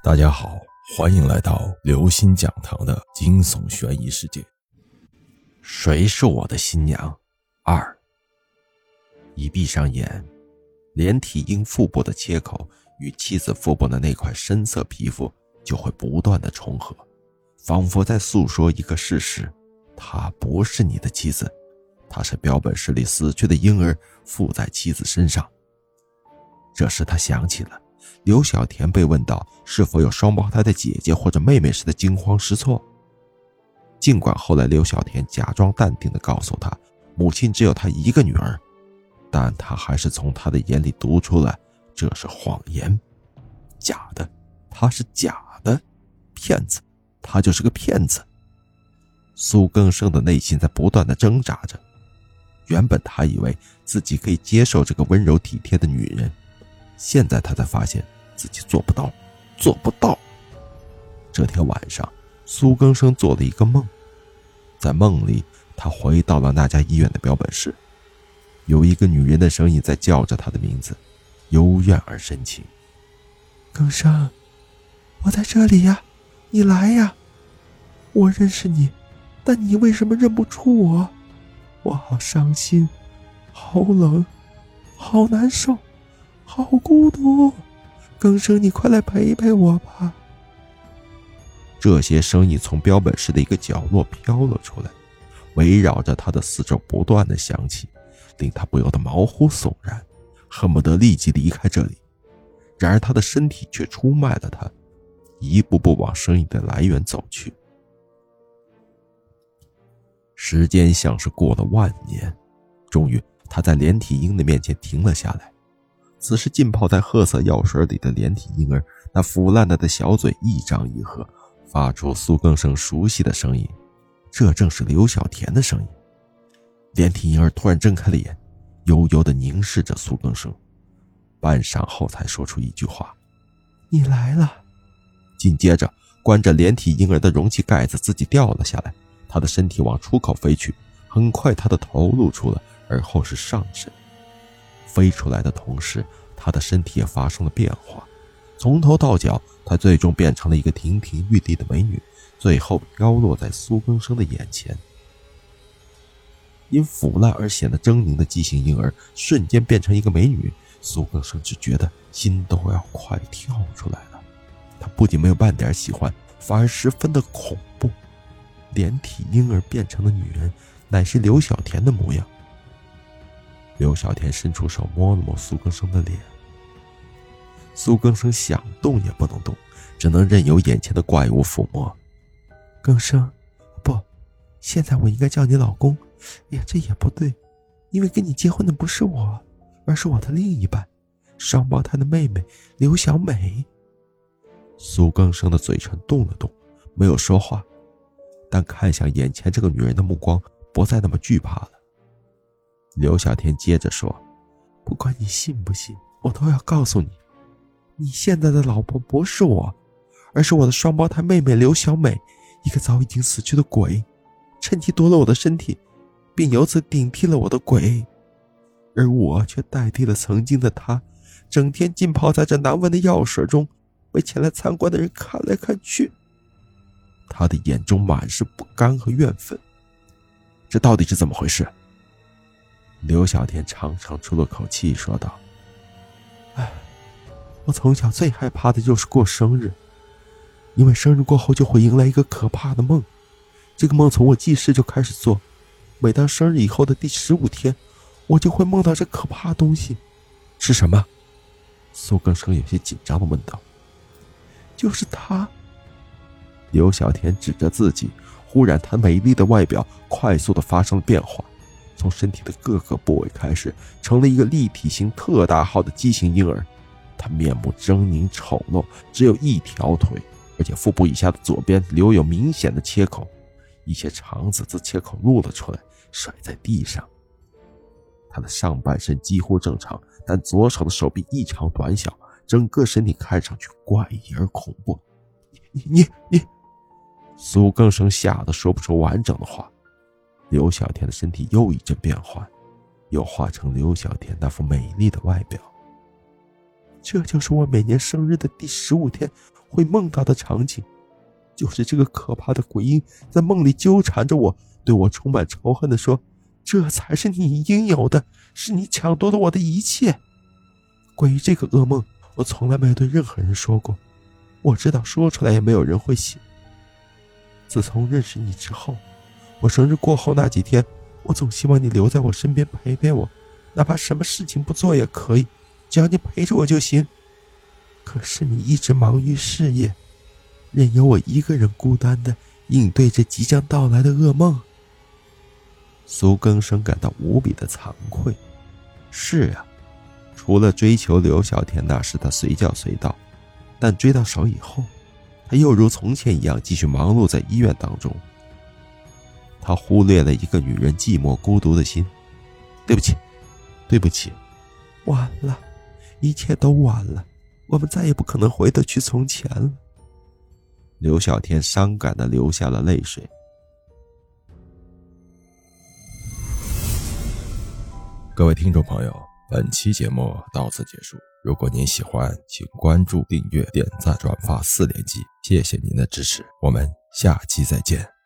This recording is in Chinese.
大家好，欢迎来到刘星讲堂的惊悚悬疑世界。谁是我的新娘？二。一闭上眼，连体婴腹部的切口与妻子腹部的那块深色皮肤就会不断的重合，仿佛在诉说一个事实：她不是你的妻子，她是标本室里死去的婴儿附在妻子身上。这时他想起了。刘小田被问到是否有双胞胎的姐姐或者妹妹时的惊慌失措。尽管后来刘小田假装淡定地告诉他，母亲只有他一个女儿，但他还是从他的眼里读出来这是谎言，假的，他是假的，骗子，他就是个骗子。苏更生的内心在不断地挣扎着，原本他以为自己可以接受这个温柔体贴的女人。现在他才发现自己做不到，做不到。这天晚上，苏更生做了一个梦，在梦里，他回到了那家医院的标本室，有一个女人的声音在叫着他的名字，幽怨而深情。更生，我在这里呀，你来呀！我认识你，但你为什么认不出我？我好伤心，好冷，好难受。好孤独，更生，你快来陪陪我吧。这些声音从标本室的一个角落飘了出来，围绕着他的四周不断的响起，令他不由得毛骨悚然，恨不得立即离开这里。然而他的身体却出卖了他，一步步往声音的来源走去。时间像是过了万年，终于他在连体婴的面前停了下来。此时，浸泡在褐色药水里的连体婴儿，那腐烂了的小嘴一张一合，发出苏更生熟悉的声音。这正是刘小田的声音。连体婴儿突然睁开了眼，悠悠地凝视着苏更生，半晌后才说出一句话：“你来了。”紧接着，关着连体婴儿的容器盖子自己掉了下来，他的身体往出口飞去。很快，他的头露出了，而后是上身。飞出来的同时，他的身体也发生了变化，从头到脚，他最终变成了一个亭亭玉立的美女，最后飘落在苏更生的眼前。因腐烂而显得狰狞的畸形婴儿瞬间变成一个美女，苏更生只觉得心都要快跳出来了。他不仅没有半点喜欢，反而十分的恐怖。连体婴儿变成的女人，乃是刘小田的模样。刘小田伸出手摸了摸苏更生的脸，苏更生想动也不能动，只能任由眼前的怪物抚摸。更生，不，现在我应该叫你老公。呀，这也不对，因为跟你结婚的不是我，而是我的另一半，双胞胎的妹妹刘小美。苏更生的嘴唇动了动，没有说话，但看向眼前这个女人的目光不再那么惧怕了。刘小天接着说：“不管你信不信，我都要告诉你，你现在的老婆不是我，而是我的双胞胎妹妹刘小美，一个早已经死去的鬼，趁机夺了我的身体，并由此顶替了我的鬼，而我却代替了曾经的她，整天浸泡在这难闻的药水中，被前来参观的人看来看去。”他的眼中满是不甘和怨愤，这到底是怎么回事？刘小天长长出了口气，说道：“哎，我从小最害怕的就是过生日，因为生日过后就会迎来一个可怕的梦。这个梦从我记事就开始做，每当生日以后的第十五天，我就会梦到这可怕的东西。是什么？”苏更生有些紧张的问道。“就是他。”刘小天指着自己，忽然，他美丽的外表快速的发生了变化。从身体的各个部位开始，成了一个立体型特大号的畸形婴儿。他面目狰狞丑陋，只有一条腿，而且腹部以下的左边留有明显的切口，一些肠子自切口露了出来，甩在地上。他的上半身几乎正常，但左手的手臂异常短小，整个身体看上去怪异而恐怖。你你你你，苏更生吓得说不出完整的话。刘小天的身体又一阵变换，又化成刘小天那副美丽的外表。这就是我每年生日的第十五天会梦到的场景，就是这个可怕的鬼婴在梦里纠缠着我，对我充满仇恨地说：“这才是你应有的，是你抢夺了我的一切。”关于这个噩梦，我从来没有对任何人说过，我知道说出来也没有人会信。自从认识你之后，我生日过后那几天，我总希望你留在我身边陪陪我，哪怕什么事情不做也可以，只要你陪着我就行。可是你一直忙于事业，任由我一个人孤单的应对着即将到来的噩梦。苏更生感到无比的惭愧。是啊，除了追求刘小天那时他随叫随到，但追到手以后，他又如从前一样继续忙碌在医院当中。他忽略了一个女人寂寞孤独的心。对不起，对不起，晚了，一切都晚了，我们再也不可能回得去从前了。刘小天伤感的流下了泪水。各位听众朋友，本期节目到此结束。如果您喜欢，请关注、订阅、点赞、转发四连击，谢谢您的支持，我们下期再见。